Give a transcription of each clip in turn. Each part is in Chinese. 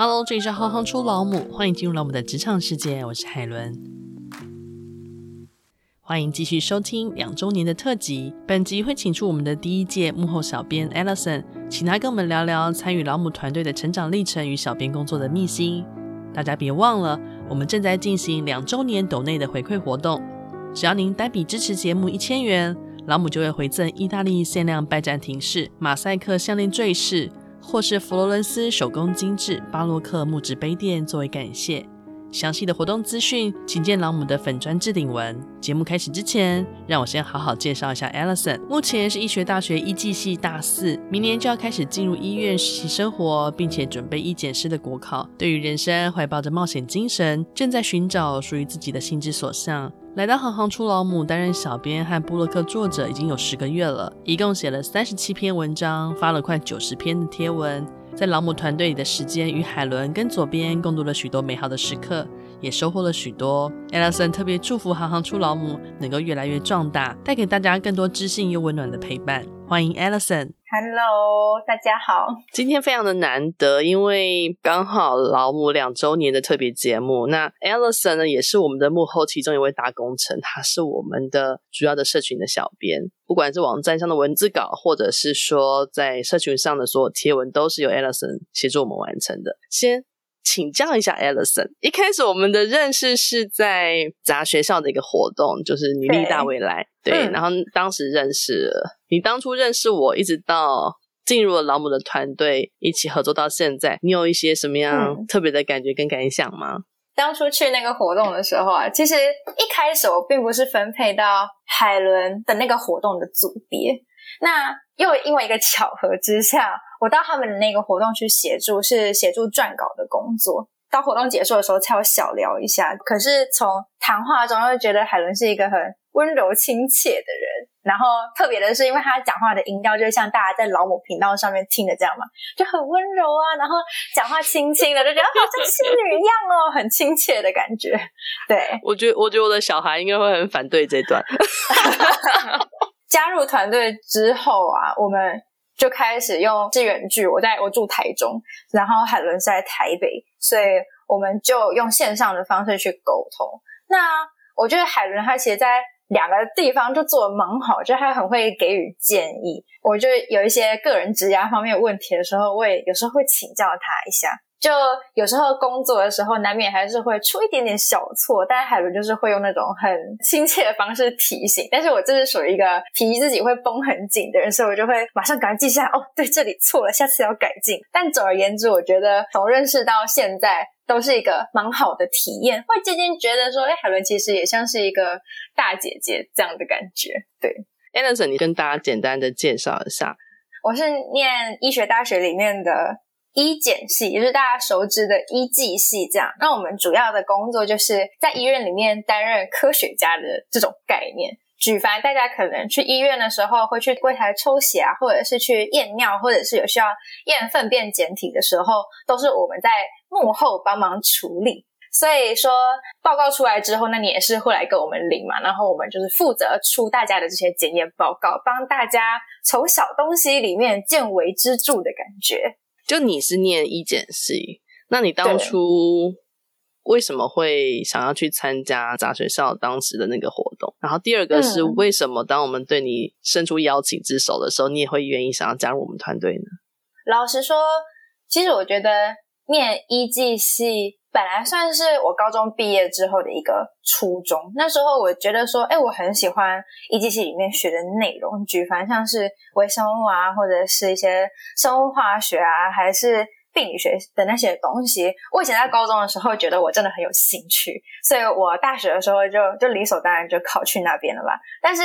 Hello，这里是行行出老母，欢迎进入老母的职场世界，我是海伦。欢迎继续收听两周年的特辑，本集会请出我们的第一届幕后小编 Alison，请他跟我们聊聊参与老母团队的成长历程与小编工作的秘辛。大家别忘了，我们正在进行两周年斗内的回馈活动，只要您单笔支持节目一千元，老母就会回赠意大利限量拜占庭式马赛克项链坠饰。或是佛罗伦斯手工精致巴洛克木质杯垫作为感谢。详细的活动资讯，请见老母的粉砖置顶文。节目开始之前，让我先好好介绍一下 Alison。目前是医学大学医技系大四，明年就要开始进入医院实习生活，并且准备医检师的国考。对于人生怀抱着冒险精神，正在寻找属于自己的心之所向。来到行行出老母担任小编和布洛克作者已经有十个月了，一共写了三十七篇文章，发了快九十篇的贴文。在老母团队里的时间，与海伦跟左边共度了许多美好的时刻，也收获了许多。Alison 特别祝福行行出老母能够越来越壮大，带给大家更多知性又温暖的陪伴。欢迎 Alison。Hello，大家好。今天非常的难得，因为刚好老母两周年的特别节目。那 Alison 呢，也是我们的幕后其中一位大功臣，他是我们的主要的社群的小编，不管是网站上的文字稿，或者是说在社群上的所有贴文，都是由 Alison 协助我们完成的。先请教一下 Alison，一开始我们的认识是在杂学校的一个活动，就是女力大未来，对，对嗯、然后当时认识了。你当初认识我，一直到进入了老母的团队，一起合作到现在，你有一些什么样特别的感觉跟感想吗？嗯、当初去那个活动的时候啊，其实一开始我并不是分配到海伦的那个活动的组别，那又因为一个巧合之下，我到他们的那个活动去协助，是协助撰稿的工作。到活动结束的时候，才有小聊一下。可是从谈话中又觉得海伦是一个很温柔亲切的人。然后特别的是，因为他讲话的音调就像大家在老母频道上面听的这样嘛，就很温柔啊，然后讲话轻轻的，就觉得好像仙女一样哦，很亲切的感觉。对，我觉得，我觉得我的小孩应该会很反对这段。加入团队之后啊，我们就开始用支援剧。我在我住台中，然后海伦是在台北，所以我们就用线上的方式去沟通。那我觉得海伦她其实，在两个地方都做的蛮好，就她很会给予建议。我就有一些个人职涯方面问题的时候，我也有时候会请教她一下。就有时候工作的时候，难免还是会出一点点小错，但是海伦就是会用那种很亲切的方式提醒。但是我这是属于一个提自己会绷很紧的人，所以我就会马上赶快记下来。哦，对，这里错了，下次要改进。但总而言之，我觉得从认识到现在。都是一个蛮好的体验，会渐渐觉得说，哎，海伦其实也像是一个大姐姐这样的感觉。对，Alison，你跟大家简单的介绍一下。我是念医学大学里面的医检系，也就是大家熟知的医技系这样。那我们主要的工作就是在医院里面担任科学家的这种概念。举凡大家可能去医院的时候，会去柜台抽血啊，或者是去验尿，或者是有需要验粪便检体的时候，都是我们在幕后帮忙处理。所以说报告出来之后，那你也是会来跟我们领嘛，然后我们就是负责出大家的这些检验报告，帮大家从小东西里面见微知著的感觉。就你是念医检系，那你当初？为什么会想要去参加杂学校当时的那个活动？然后第二个是为什么当我们对你伸出邀请之手的时候，你也会愿意想要加入我们团队呢？老实说，其实我觉得念医技系本来算是我高中毕业之后的一个初衷。那时候我觉得说，哎，我很喜欢医技系里面学的内容，举凡像是微生物啊，或者是一些生物化学啊，还是。病理学的那些东西，我以前在高中的时候觉得我真的很有兴趣，所以我大学的时候就就理所当然就考去那边了吧。但是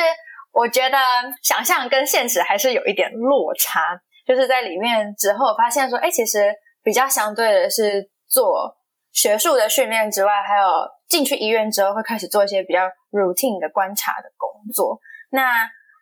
我觉得想象跟现实还是有一点落差，就是在里面之后发现说，哎，其实比较相对的是做学术的训练之外，还有进去医院之后会开始做一些比较 routine 的观察的工作。那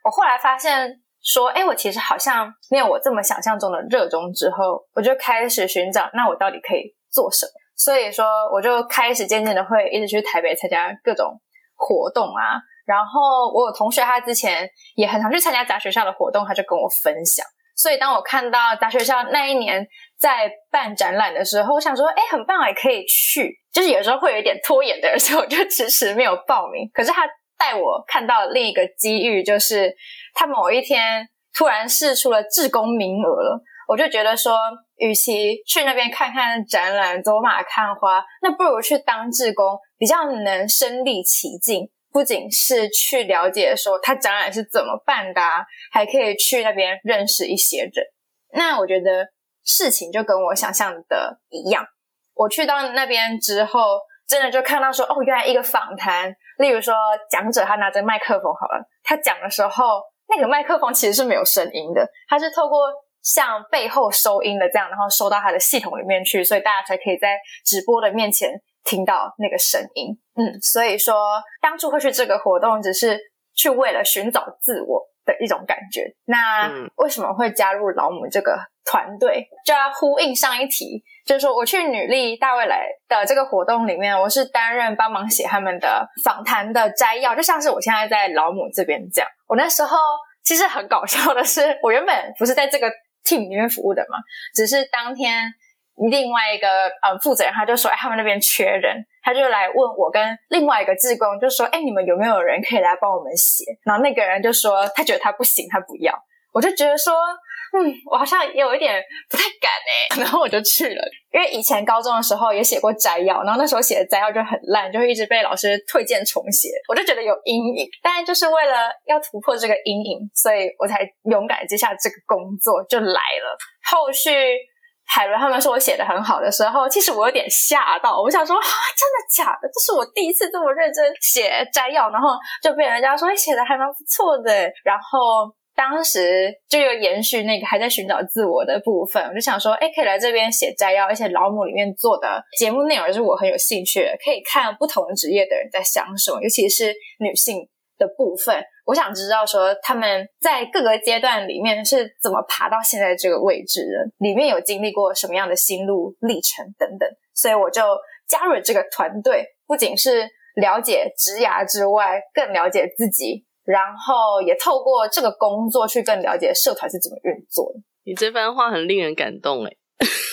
我后来发现。说，哎，我其实好像没有我这么想象中的热衷。之后，我就开始寻找，那我到底可以做什么？所以说，我就开始渐渐的会一直去台北参加各种活动啊。然后，我有同学他之前也很常去参加杂学校的活动，他就跟我分享。所以当我看到杂学校那一年在办展览的时候，我想说，哎，很棒，也可以去。就是有时候会有一点拖延的，所以我就迟迟没有报名。可是他带我看到另一个机遇，就是他某一天突然释出了志工名额了。我就觉得说，与其去那边看看展览、走马看花，那不如去当志工，比较能身历其境。不仅是去了解说他展览是怎么办的啊，还可以去那边认识一些人。那我觉得事情就跟我想象的一样。我去到那边之后，真的就看到说，哦，原来一个访谈，例如说讲者他拿着麦克风好了，他讲的时候。那个麦克风其实是没有声音的，他是透过像背后收音的这样，然后收到他的系统里面去，所以大家才可以在直播的面前听到那个声音。嗯，所以说当初会去这个活动，只是去为了寻找自我的一种感觉。那为什么会加入老母这个团队？就要呼应上一题。就是说，我去女力大未来的这个活动里面，我是担任帮忙写他们的访谈的摘要，就像是我现在在老母这边这样。我那时候其实很搞笑的是，我原本不是在这个 team 里面服务的嘛，只是当天另外一个呃负责人他就说，哎，他们那边缺人，他就来问我跟另外一个志工，就说，哎，你们有没有人可以来帮我们写？然后那个人就说，他觉得他不行，他不要。我就觉得说。嗯，我好像有一点不太敢诶，然后我就去了。因为以前高中的时候也写过摘要，然后那时候写的摘要就很烂，就会一直被老师推荐重写，我就觉得有阴影。但就是为了要突破这个阴影，所以我才勇敢接下这个工作，就来了。后续海伦他们说我写的很好的时候，其实我有点吓到，我想说啊，真的假的？这是我第一次这么认真写摘要，然后就被人家说写的还蛮不错的，然后。当时就有延续那个还在寻找自我的部分，我就想说，哎，可以来这边写摘要，而且劳姆里面做的节目内容是我很有兴趣，可以看不同职业的人在想什么，尤其是女性的部分，我想知道说他们在各个阶段里面是怎么爬到现在这个位置的，里面有经历过什么样的心路历程等等，所以我就加入了这个团队，不仅是了解职涯之外，更了解自己。然后也透过这个工作去更了解社团是怎么运作的。你这番话很令人感动哎，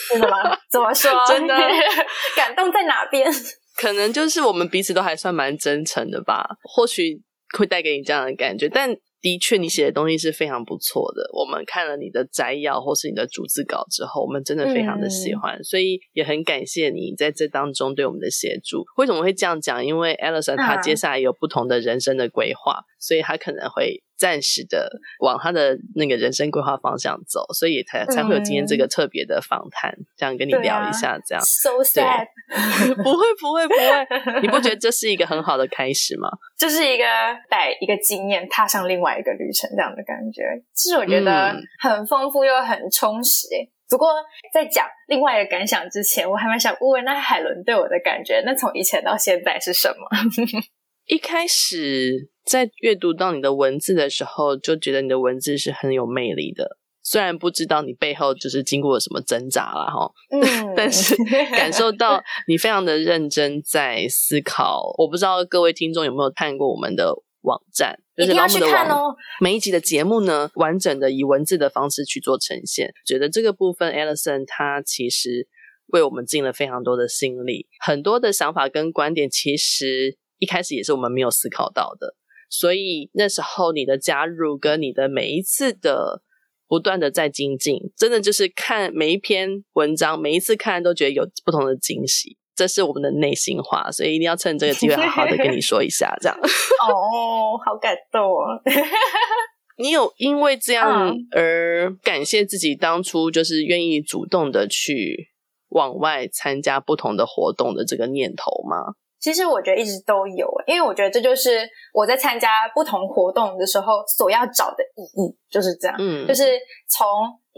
真的吗？怎么说？真的 感动在哪边？可能就是我们彼此都还算蛮真诚的吧，或许会带给你这样的感觉，但。的确，你写的东西是非常不错的。我们看了你的摘要或是你的逐字稿之后，我们真的非常的喜欢，嗯、所以也很感谢你在这当中对我们的协助。为什么会这样讲？因为 Alison 她接下来有不同的人生的规划，啊、所以她可能会。暂时的往他的那个人生规划方向走，所以才才会有今天这个特别的访谈，嗯、这样跟你聊一下，这样。So sad，不会不会不会，你不觉得这是一个很好的开始吗？这是一个带一个经验踏上另外一个旅程这样的感觉，其实我觉得很丰富又很充实。嗯、不过在讲另外一个感想之前，我还蛮想问问，那海伦对我的感觉，那从以前到现在是什么？一开始。在阅读到你的文字的时候，就觉得你的文字是很有魅力的。虽然不知道你背后就是经过了什么挣扎了哈，嗯、但是 感受到你非常的认真在思考。我不知道各位听众有没有看过我们的网站，就是劳姆的网。哦、每一集的节目呢，完整的以文字的方式去做呈现。觉得这个部分，Alison 他其实为我们尽了非常多的心力，很多的想法跟观点，其实一开始也是我们没有思考到的。所以那时候你的加入跟你的每一次的不断的在精进，真的就是看每一篇文章，每一次看都觉得有不同的惊喜，这是我们的内心话，所以一定要趁这个机会好好的跟你说一下，这样。哦，好感动哦！你有因为这样而感谢自己当初就是愿意主动的去往外参加不同的活动的这个念头吗？其实我觉得一直都有，因为我觉得这就是我在参加不同活动的时候所要找的意义，就是这样。嗯，就是从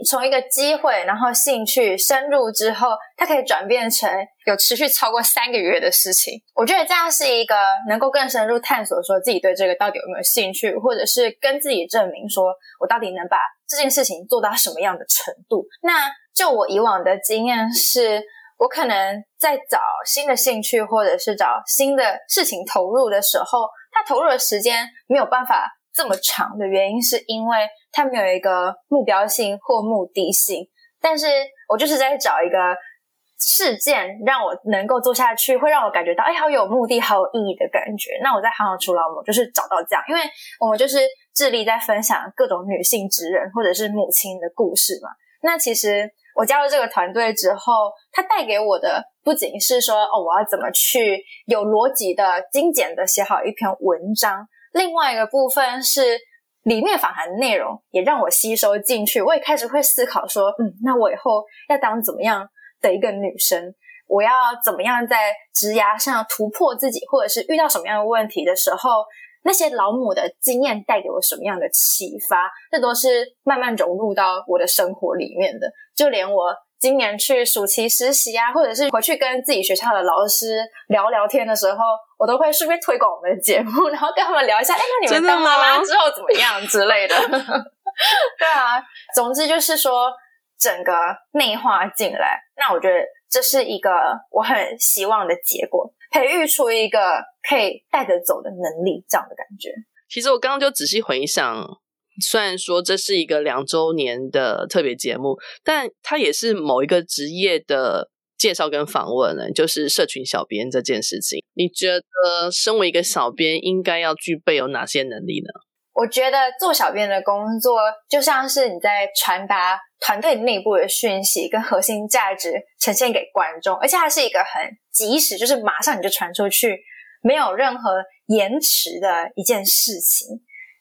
从一个机会，然后兴趣深入之后，它可以转变成有持续超过三个月的事情。我觉得这样是一个能够更深入探索，说自己对这个到底有没有兴趣，或者是跟自己证明说我到底能把这件事情做到什么样的程度。那就我以往的经验是。我可能在找新的兴趣，或者是找新的事情投入的时候，他投入的时间没有办法这么长的原因，是因为他没有一个目标性或目的性。但是我就是在找一个事件，让我能够做下去，会让我感觉到哎，好有目的、好有意义的感觉。那我在行行出老母就是找到这样，因为我们就是致力在分享各种女性职人或者是母亲的故事嘛。那其实。我加入这个团队之后，它带给我的不仅是说哦，我要怎么去有逻辑的、精简的写好一篇文章，另外一个部分是里面访谈的内容也让我吸收进去。我也开始会思考说，嗯，那我以后要当怎么样的一个女生？我要怎么样在职涯上突破自己，或者是遇到什么样的问题的时候？那些老母的经验带给我什么样的启发？这都是慢慢融入到我的生活里面的。就连我今年去暑期实习啊，或者是回去跟自己学校的老师聊聊天的时候，我都会顺便推广我们的节目，然后跟他们聊一下：“哎，那你们当妈妈之后怎么样之类的？”对啊，总之就是说整个内化进来。那我觉得这是一个我很希望的结果。培育出一个可以带着走的能力，这样的感觉。其实我刚刚就仔细回想，虽然说这是一个两周年的特别节目，但它也是某一个职业的介绍跟访问呢，就是社群小编这件事情。你觉得身为一个小编，应该要具备有哪些能力呢？我觉得做小编的工作，就像是你在传达团队内部的讯息跟核心价值呈现给观众，而且它是一个很及时，就是马上你就传出去，没有任何延迟的一件事情。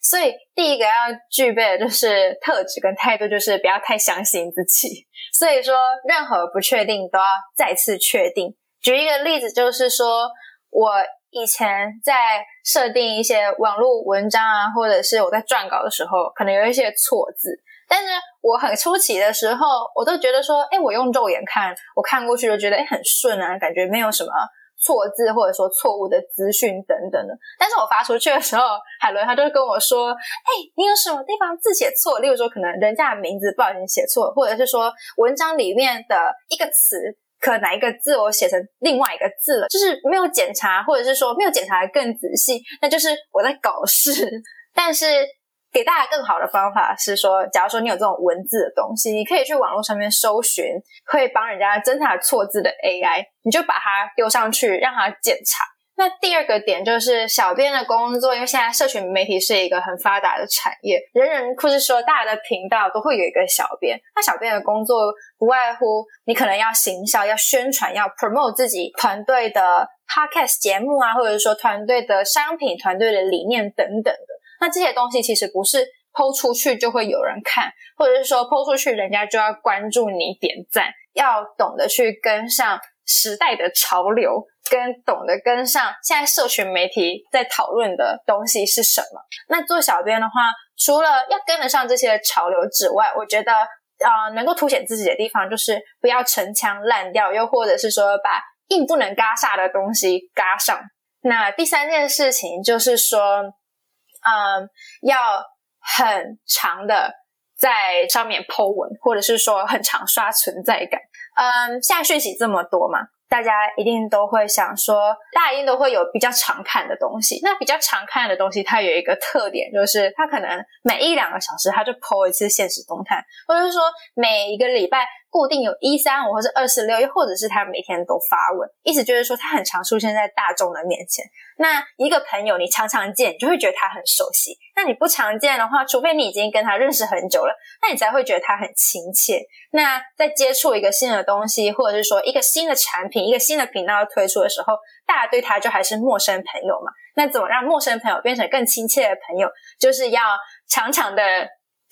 所以第一个要具备的就是特质跟态度，就是不要太相信自己。所以说，任何不确定都要再次确定。举一个例子，就是说我。以前在设定一些网络文章啊，或者是我在撰稿的时候，可能有一些错字。但是我很初期的时候，我都觉得说，哎，我用肉眼看，我看过去就觉得，哎，很顺啊，感觉没有什么错字或者说错误的资讯等等的。但是我发出去的时候，海伦他就跟我说，哎，你有什么地方字写错？例如说，可能人家的名字不小心写错，或者是说文章里面的一个词。可哪一个字我写成另外一个字了，就是没有检查，或者是说没有检查的更仔细，那就是我在搞事。但是给大家更好的方法是说，假如说你有这种文字的东西，你可以去网络上面搜寻，会帮人家侦查错字的 AI，你就把它丢上去，让它检查。那第二个点就是小编的工作，因为现在社群媒体是一个很发达的产业，人人或是说大家的频道都会有一个小编。那小编的工作不外乎你可能要行销、要宣传、要 promote 自己团队的 podcast 节目啊，或者说团队的商品、团队的理念等等的。那这些东西其实不是抛出去就会有人看，或者是说抛出去人家就要关注你、点赞，要懂得去跟上时代的潮流。跟懂得跟上现在社群媒体在讨论的东西是什么？那做小编的话，除了要跟得上这些潮流之外，我觉得啊、能够凸显自己的地方就是不要陈腔滥调，又或者是说把硬不能嘎煞的东西嘎上。那第三件事情就是说，嗯，要很长的在上面 po 文，或者是说很常刷存在感。嗯，现在讯息这么多嘛。大家一定都会想说，大家一定都会有比较常看的东西。那比较常看的东西，它有一个特点，就是它可能每一两个小时，它就 po 一次限时动态，或者是说每一个礼拜。固定有一三五或是二四六，又或者是他每天都发文，意思就是说他很常出现在大众的面前。那一个朋友你常常见，你就会觉得他很熟悉；那你不常见的话，除非你已经跟他认识很久了，那你才会觉得他很亲切。那在接触一个新的东西，或者是说一个新的产品、一个新的频道推出的时候，大家对他就还是陌生朋友嘛。那怎么让陌生朋友变成更亲切的朋友？就是要常常的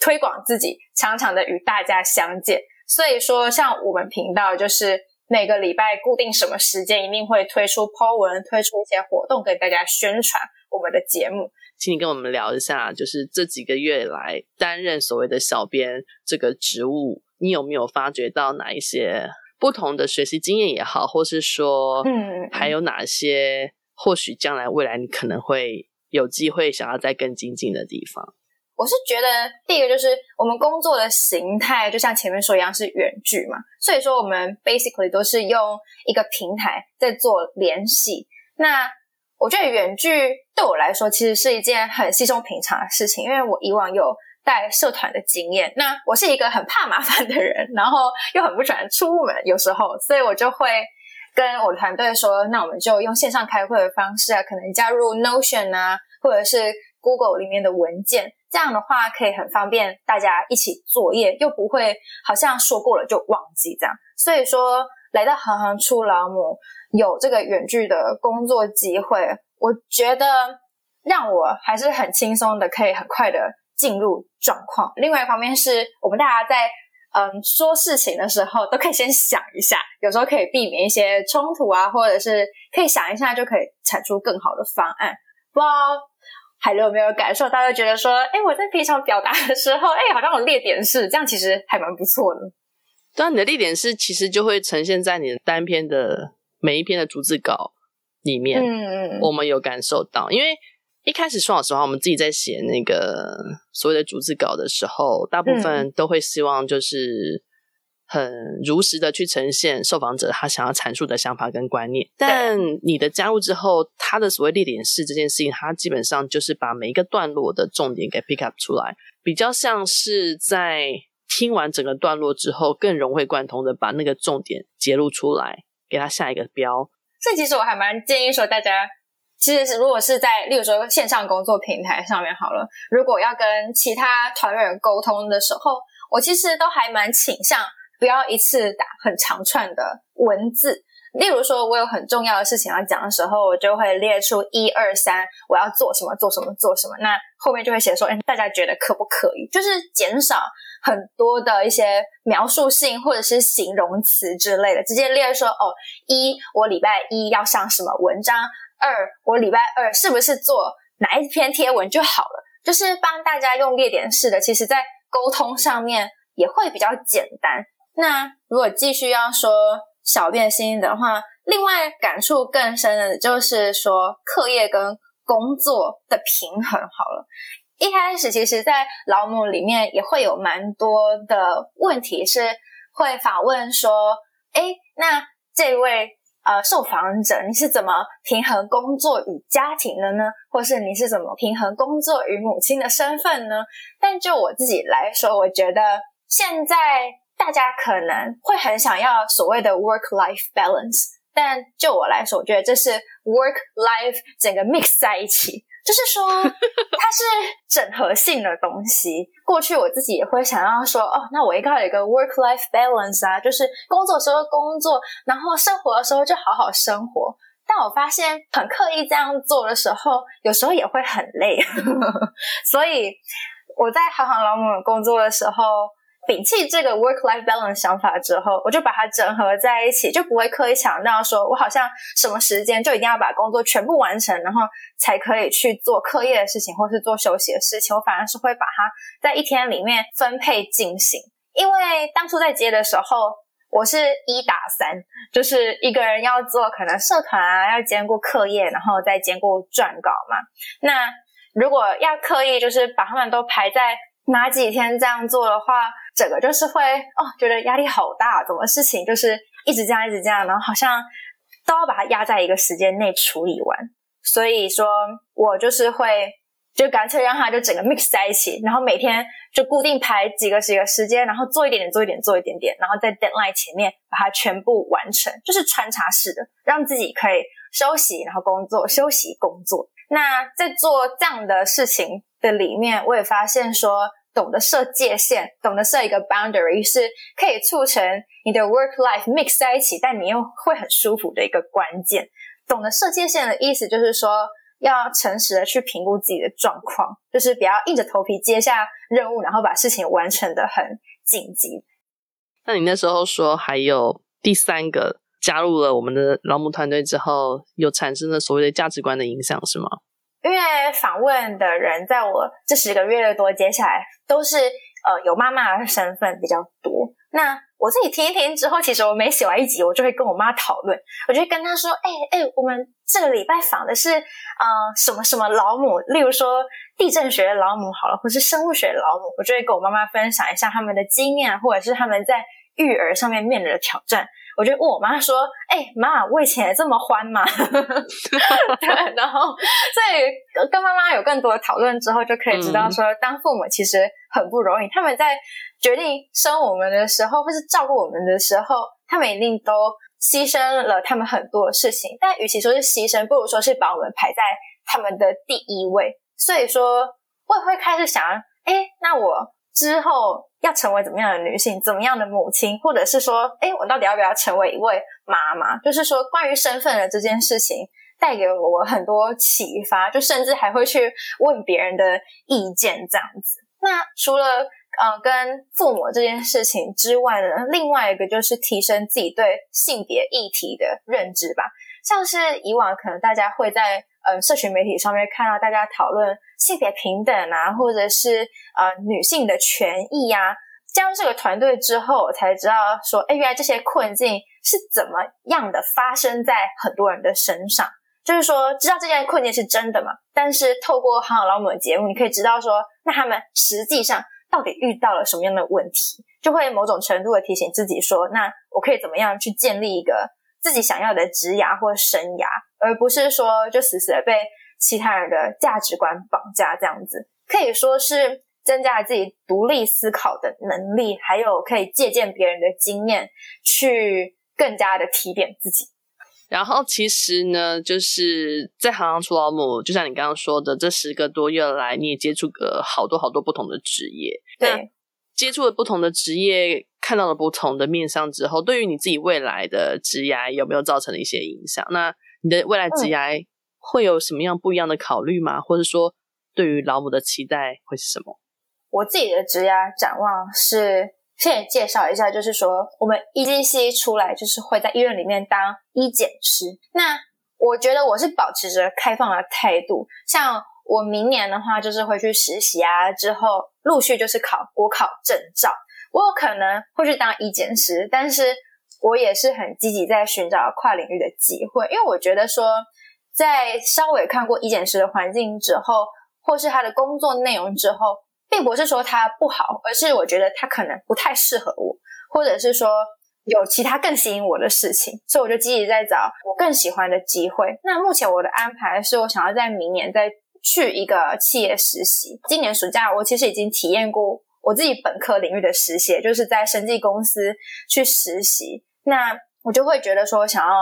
推广自己，常常的与大家相见。所以说，像我们频道，就是每个礼拜固定什么时间，一定会推出 po 文，推出一些活动，给大家宣传我们的节目。请你跟我们聊一下，就是这几个月来担任所谓的小编这个职务，你有没有发觉到哪一些不同的学习经验也好，或是说，嗯，还有哪些或许将来未来你可能会有机会想要再更精进的地方？我是觉得，第一个就是我们工作的形态，就像前面说一样是远距嘛，所以说我们 basically 都是用一个平台在做联系。那我觉得远距对我来说其实是一件很稀松平常的事情，因为我以往有带社团的经验。那我是一个很怕麻烦的人，然后又很不喜欢出门，有时候，所以我就会跟我团队说，那我们就用线上开会的方式啊，可能加入 Notion 啊，或者是 Google 里面的文件，这样的话可以很方便大家一起作业，又不会好像说过了就忘记这样。所以说，来到行行出老母。有这个远距的工作机会，我觉得让我还是很轻松的，可以很快的进入状况。另外一方面是我们大家在嗯说事情的时候，都可以先想一下，有时候可以避免一些冲突啊，或者是可以想一下就可以产出更好的方案。不知道海伦有没有感受到，就觉得说，哎，我在平常表达的时候，哎，好像有列点式，这样其实还蛮不错的。对啊，你的列点式其实就会呈现在你的单篇的。每一篇的逐字稿里面，嗯，我们有感受到，因为一开始说老实话，我们自己在写那个所谓的逐字稿的时候，大部分都会希望就是很如实的去呈现受访者他想要阐述的想法跟观念。但你的加入之后，他的所谓列点式这件事情，他基本上就是把每一个段落的重点给 pick up 出来，比较像是在听完整个段落之后，更融会贯通的把那个重点揭露出来。给他下一个标，所以其实我还蛮建议说，大家其实是如果是在，例如说线上工作平台上面好了，如果要跟其他团员沟通的时候，我其实都还蛮倾向不要一次打很长串的文字。例如说，我有很重要的事情要讲的时候，我就会列出一二三，我要做什么，做什么，做什么。那后面就会写说，哎，大家觉得可不可以？就是减少很多的一些描述性或者是形容词之类的，直接列说，哦，一，我礼拜一要上什么文章；二，我礼拜二是不是做哪一篇贴文就好了。就是帮大家用列点式的，其实在沟通上面也会比较简单。那如果继续要说。小编心的话，另外感触更深的就是说，课业跟工作的平衡好了。一开始其实，在老母里面也会有蛮多的问题，是会访问说：“哎，那这位呃受访者，你是怎么平衡工作与家庭的呢？或是你是怎么平衡工作与母亲的身份呢？”但就我自己来说，我觉得现在。大家可能会很想要所谓的 work-life balance，但就我来说，我觉得这是 work-life 整个 mix 在一起，就是说 它是整合性的东西。过去我自己也会想要说，哦，那我应该有一个 work-life balance 啊，就是工作的时候工作，然后生活的时候就好好生活。但我发现很刻意这样做的时候，有时候也会很累。所以我在行行老母工作的时候。摒弃这个 work-life balance 想法之后，我就把它整合在一起，就不会刻意强调说，我好像什么时间就一定要把工作全部完成，然后才可以去做课业的事情，或是做休息的事情。我反而是会把它在一天里面分配进行。因为当初在接的时候，我是一打三，就是一个人要做可能社团啊，要兼顾课业，然后再兼顾撰稿嘛。那如果要刻意就是把他们都排在哪几天这样做的话，整个就是会哦，觉得压力好大，怎么事情就是一直这样，一直这样，然后好像都要把它压在一个时间内处理完。所以说，我就是会就干脆让它就整个 mix 在一起，然后每天就固定排几个几个时间，然后做一点点，做一点，做一点点，然后在 deadline 前面把它全部完成，就是穿插式的，让自己可以休息，然后工作，休息工作。那在做这样的事情的里面，我也发现说。懂得设界限，懂得设一个 boundary，是可以促成你的 work life mix 在一起，但你又会很舒服的一个关键。懂得设界限的意思就是说，要诚实的去评估自己的状况，就是不要硬着头皮接下任务，然后把事情完成的很紧急。那你那时候说还有第三个加入了我们的老母团队之后，有产生了所谓的价值观的影响，是吗？因为访问的人在我这十个月多接下来都是呃有妈妈的身份比较多。那我自己听一听之后，其实我每写完一集，我就会跟我妈讨论。我就会跟她说：“哎、欸、哎、我们这个礼拜访的是呃什么什么老母，例如说地震学的老母好了，或是生物学的老母。”我就会跟我妈妈分享一下他们的经验，或者是他们在育儿上面面临的挑战。我就问我妈说：“哎、欸，妈，我以前也这么欢吗？”对，然后所以跟妈妈有更多的讨论之后，就可以知道说，当父母其实很不容易。他们在决定生我们的时候，或是照顾我们的时候，他们一定都牺牲了他们很多的事情。但与其说是牺牲，不如说是把我们排在他们的第一位。所以说，我也会开始想，哎，那我之后要成为怎么样的女性，怎么样的母亲，或者是说，哎，我到底要不要成为一位妈妈？就是说，关于身份的这件事情，带给我很多启发，就甚至还会去问别人的意见这样子。那除了呃跟父母这件事情之外呢，另外一个就是提升自己对性别议题的认知吧。像是以往可能大家会在呃社群媒体上面看到大家讨论性别平等啊，或者是呃女性的权益呀、啊。加入这个团队之后，我才知道说，哎，原来这些困境是怎么样的发生在很多人的身上。就是说，知道这件困境是真的嘛？但是透过好好老母的节目，你可以知道说，那他们实际上到底遇到了什么样的问题，就会某种程度的提醒自己说，那我可以怎么样去建立一个。自己想要的职涯或生涯，而不是说就死死的被其他人的价值观绑架这样子，可以说是增加了自己独立思考的能力，还有可以借鉴别人的经验，去更加的提点自己。然后其实呢，就是在行行出老母，就像你刚刚说的，这十个多月来，你也接触过好多好多不同的职业，对，接触了不同的职业。看到了不同的面相之后，对于你自己未来的职涯有没有造成了一些影响？那你的未来职涯会有什么样不一样的考虑吗？或者说，对于老母的期待会是什么？我自己的职涯展望是，先介绍一下，就是说，我们 EGC 出来就是会在医院里面当医检师。那我觉得我是保持着开放的态度，像我明年的话，就是会去实习啊，之后陆续就是考国考证照。我有可能会去当医检师，但是我也是很积极在寻找跨领域的机会，因为我觉得说，在稍微看过一检师的环境之后，或是他的工作内容之后，并不是说他不好，而是我觉得他可能不太适合我，或者是说有其他更吸引我的事情，所以我就积极在找我更喜欢的机会。那目前我的安排是我想要在明年再去一个企业实习。今年暑假我其实已经体验过。我自己本科领域的实习，就是在生技公司去实习，那我就会觉得说，想要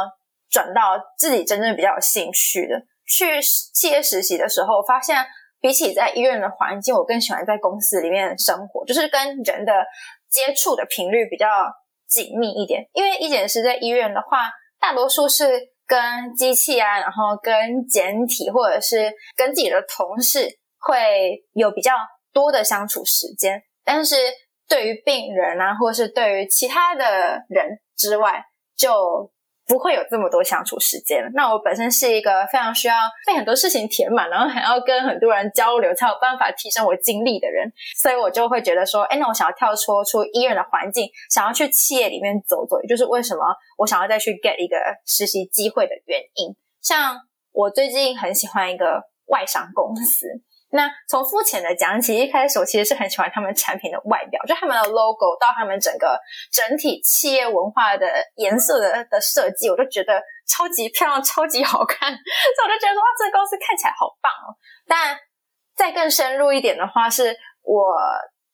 转到自己真正比较有兴趣的。去企业实习的时候，发现比起在医院的环境，我更喜欢在公司里面生活，就是跟人的接触的频率比较紧密一点。因为医检师在医院的话，大多数是跟机器啊，然后跟简体，或者是跟自己的同事会有比较多的相处时间。但是对于病人啊，或是对于其他的人之外，就不会有这么多相处时间。那我本身是一个非常需要被很多事情填满，然后还要跟很多人交流，才有办法提升我精力的人，所以我就会觉得说，哎，那我想要跳出出医院的环境，想要去企业里面走走，也就是为什么我想要再去 get 一个实习机会的原因。像我最近很喜欢一个外商公司。那从肤浅的讲起，一开始我其实是很喜欢他们产品的外表，就他们的 logo 到他们整个整体企业文化的颜色的的设计，我都觉得超级漂亮、超级好看，所以我就觉得说哇，这个公司看起来好棒哦。但再更深入一点的话，是我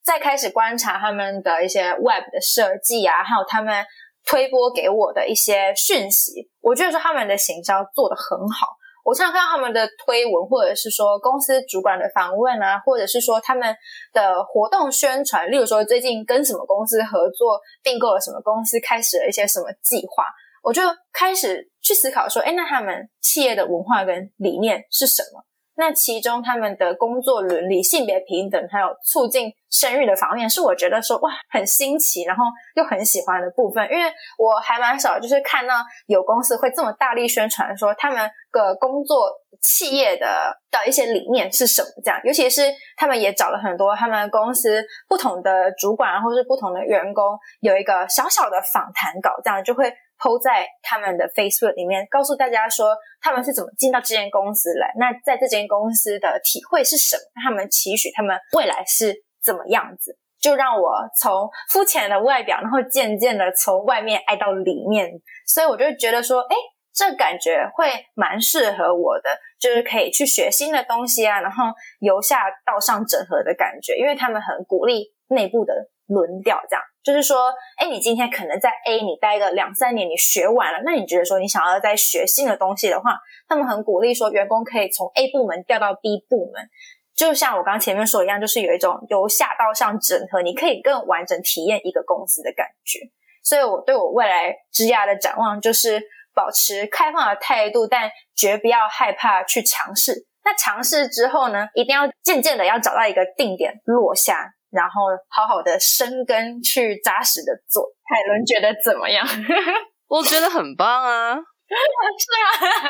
在开始观察他们的一些 web 的设计啊，还有他们推播给我的一些讯息，我觉得说他们的行销做得很好。我常常看到他们的推文，或者是说公司主管的访问啊，或者是说他们的活动宣传，例如说最近跟什么公司合作，并购了什么公司，开始了一些什么计划，我就开始去思考说，哎，那他们企业的文化跟理念是什么？那其中他们的工作伦理、性别平等，还有促进生育的方面，是我觉得说哇很新奇，然后又很喜欢的部分。因为我还蛮少，就是看到有公司会这么大力宣传说他们的工作企业的的一些理念是什么这样。尤其是他们也找了很多他们公司不同的主管或是不同的员工，有一个小小的访谈稿，这样就会。PO 在他们的 Facebook 里面，告诉大家说他们是怎么进到这间公司来。那在这间公司的体会是什么？他们期许他们未来是怎么样子？就让我从肤浅的外表，然后渐渐的从外面爱到里面，所以我就觉得说，哎，这感觉会蛮适合我的，就是可以去学新的东西啊，然后由下到上整合的感觉，因为他们很鼓励内部的轮调，这样就是说，哎，你今天可能在 A 你待个两三年，你学完了，那你觉得说你想要再学新的东西的话，他们很鼓励说员工可以从 A 部门调到 B 部门。就像我刚前面说一样，就是有一种由下到上整合，你可以更完整体验一个公司的感觉。所以，我对我未来职涯的展望就是保持开放的态度，但绝不要害怕去尝试。那尝试之后呢，一定要渐渐的要找到一个定点落下，然后好好的生根，去扎实的做。海伦觉得怎么样？我觉得很棒啊！是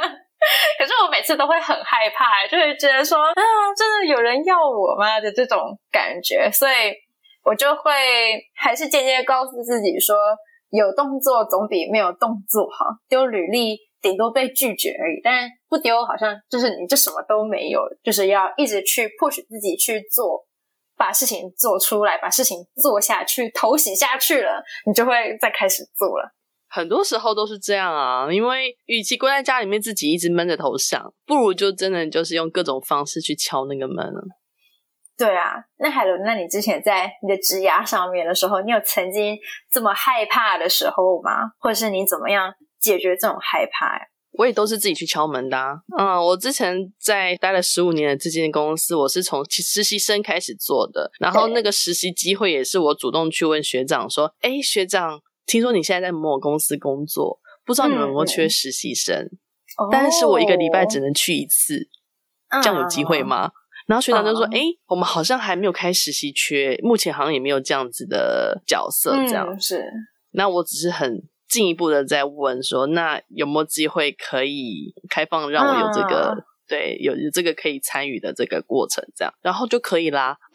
吗？可是我每次都会很害怕，就会觉得说啊，真的有人要我吗的这种感觉，所以我就会还是渐渐告诉自己说，有动作总比没有动作好。丢履历顶多被拒绝而已，但不丢好像就是你就什么都没有，就是要一直去 push 自己去做，把事情做出来，把事情做下去，头洗下去了，你就会再开始做了。很多时候都是这样啊，因为与其关在家里面自己一直闷着头想，不如就真的就是用各种方式去敲那个门。对啊，那海伦，那你之前在你的职涯上面的时候，你有曾经这么害怕的时候吗？或者是你怎么样解决这种害怕呀？我也都是自己去敲门的啊。嗯，我之前在待了十五年的这间公司，我是从实习生开始做的，然后那个实习机会也是我主动去问学长说：“哎，学长。”听说你现在在某某公司工作，不知道你们有没有缺实习生？嗯、但是我一个礼拜只能去一次，哦、这样有机会吗？嗯、然后学长就说：“哎、嗯，我们好像还没有开实习缺，目前好像也没有这样子的角色。”这样、嗯、是。那我只是很进一步的在问说：“那有没有机会可以开放让我有这个、嗯、对有有这个可以参与的这个过程？这样，然后就可以啦。”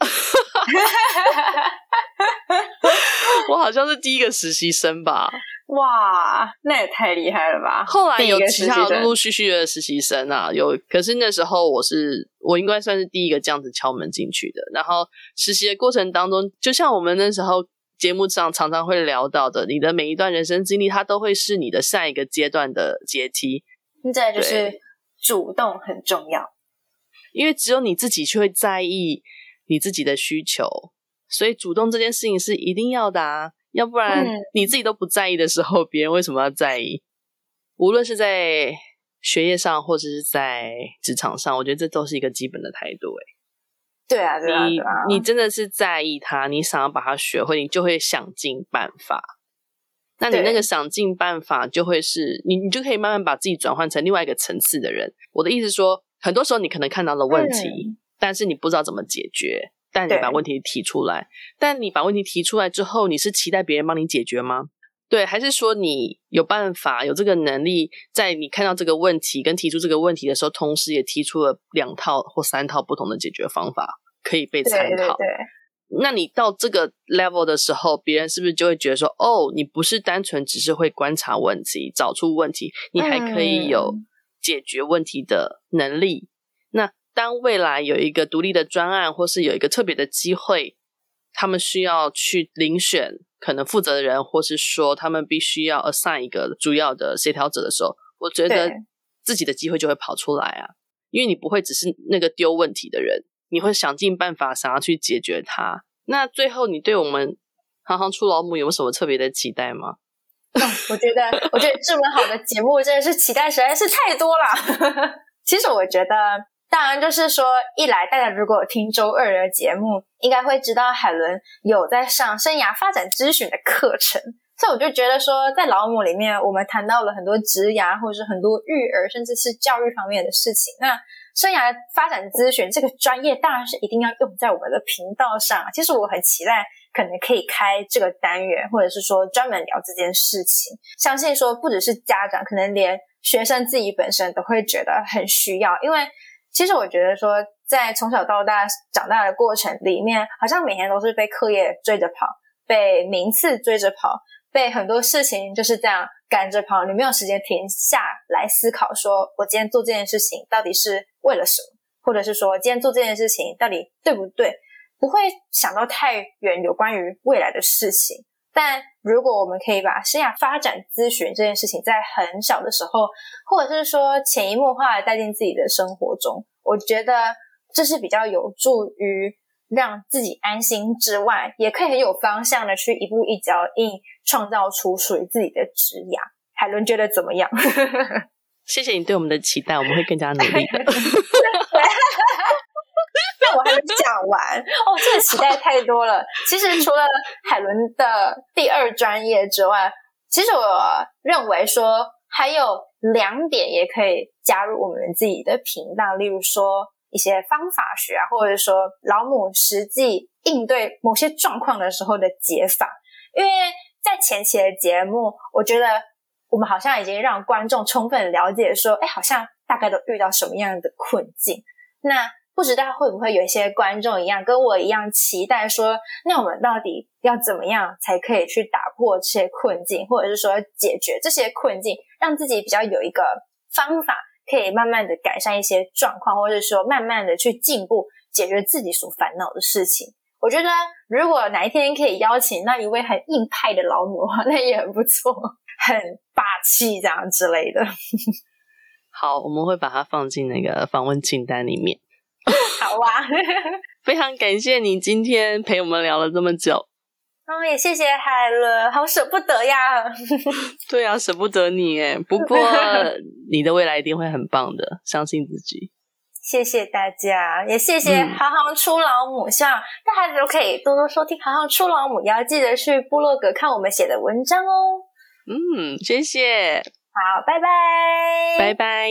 我好像是第一个实习生吧？哇，那也太厉害了吧！后来有其他陆陆续续的实习生啊，有。可是那时候我是我应该算是第一个这样子敲门进去的。然后实习的过程当中，就像我们那时候节目上常常会聊到的，你的每一段人生经历，它都会是你的下一个阶段的阶梯。现在就是主动很重要，因为只有你自己去会在意你自己的需求。所以主动这件事情是一定要的啊，要不然你自己都不在意的时候，别人为什么要在意？无论是在学业上，或者是在职场上，我觉得这都是一个基本的态度。哎，对啊，对啊，你你真的是在意他，你想要把他学会，你就会想尽办法。那你那个想尽办法，就会是你，你就可以慢慢把自己转换成另外一个层次的人。我的意思说，很多时候你可能看到了问题，但是你不知道怎么解决。但你把问题提出来，但你把问题提出来之后，你是期待别人帮你解决吗？对，还是说你有办法、有这个能力，在你看到这个问题跟提出这个问题的时候，同时也提出了两套或三套不同的解决方法，可以被参考？对对对，那你到这个 level 的时候，别人是不是就会觉得说，哦，你不是单纯只是会观察问题、找出问题，你还可以有解决问题的能力？嗯、那当未来有一个独立的专案，或是有一个特别的机会，他们需要去遴选可能负责的人，或是说他们必须要 assign 一个主要的协调者的时候，我觉得自己的机会就会跑出来啊，因为你不会只是那个丢问题的人，你会想尽办法想要去解决它。那最后，你对我们行行出老母有什么特别的期待吗？嗯，我觉得，我觉得这么好的节目真的是期待实在是太多了。其实我觉得。当然，就是说，一来大家如果听周二的节目，应该会知道海伦有在上生涯发展咨询的课程，所以我就觉得说，在劳模里面，我们谈到了很多职涯，或者是很多育儿，甚至是教育方面的事情。那生涯发展咨询这个专业，当然是一定要用在我们的频道上。其实我很期待，可能可以开这个单元，或者是说专门聊这件事情。相信说，不只是家长，可能连学生自己本身都会觉得很需要，因为。其实我觉得说，在从小到大长大的过程里面，好像每天都是被课业追着跑，被名次追着跑，被很多事情就是这样赶着跑。你没有时间停下来思考，说我今天做这件事情到底是为了什么，或者是说今天做这件事情到底对不对？不会想到太远有关于未来的事情。但如果我们可以把生涯发展咨询这件事情在很小的时候，或者是说潜移默化的带进自己的生活中，我觉得这是比较有助于让自己安心之外，也可以很有方向的去一步一脚印创造出属于自己的职涯。海伦觉得怎么样？谢谢你对我们的期待，我们会更加努力的。我还没讲完 哦，这个期待太多了。其实除了海伦的第二专业之外，其实我认为说还有两点也可以加入我们自己的频道，例如说一些方法学啊，或者说老母实际应对某些状况的时候的解法。因为在前期的节目，我觉得我们好像已经让观众充分了解说，哎，好像大概都遇到什么样的困境。那不知道会不会有一些观众一样跟我一样期待说，那我们到底要怎么样才可以去打破这些困境，或者是说解决这些困境，让自己比较有一个方法，可以慢慢的改善一些状况，或者说慢慢的去进步，解决自己所烦恼的事情。我觉得如果哪一天可以邀请那一位很硬派的老母，那也很不错，很霸气这样之类的。好，我们会把它放进那个访问清单里面。好啊，非常感谢你今天陪我们聊了这么久。哦，也谢谢海伦，好舍不得呀。对啊，舍不得你哎。不过你的未来一定会很棒的，相信自己。谢谢大家，也谢谢行行出老母，嗯、希望大家都可以多多收听行行出老母，也要记得去部落格看我们写的文章哦。嗯，谢谢。好，拜拜，拜拜。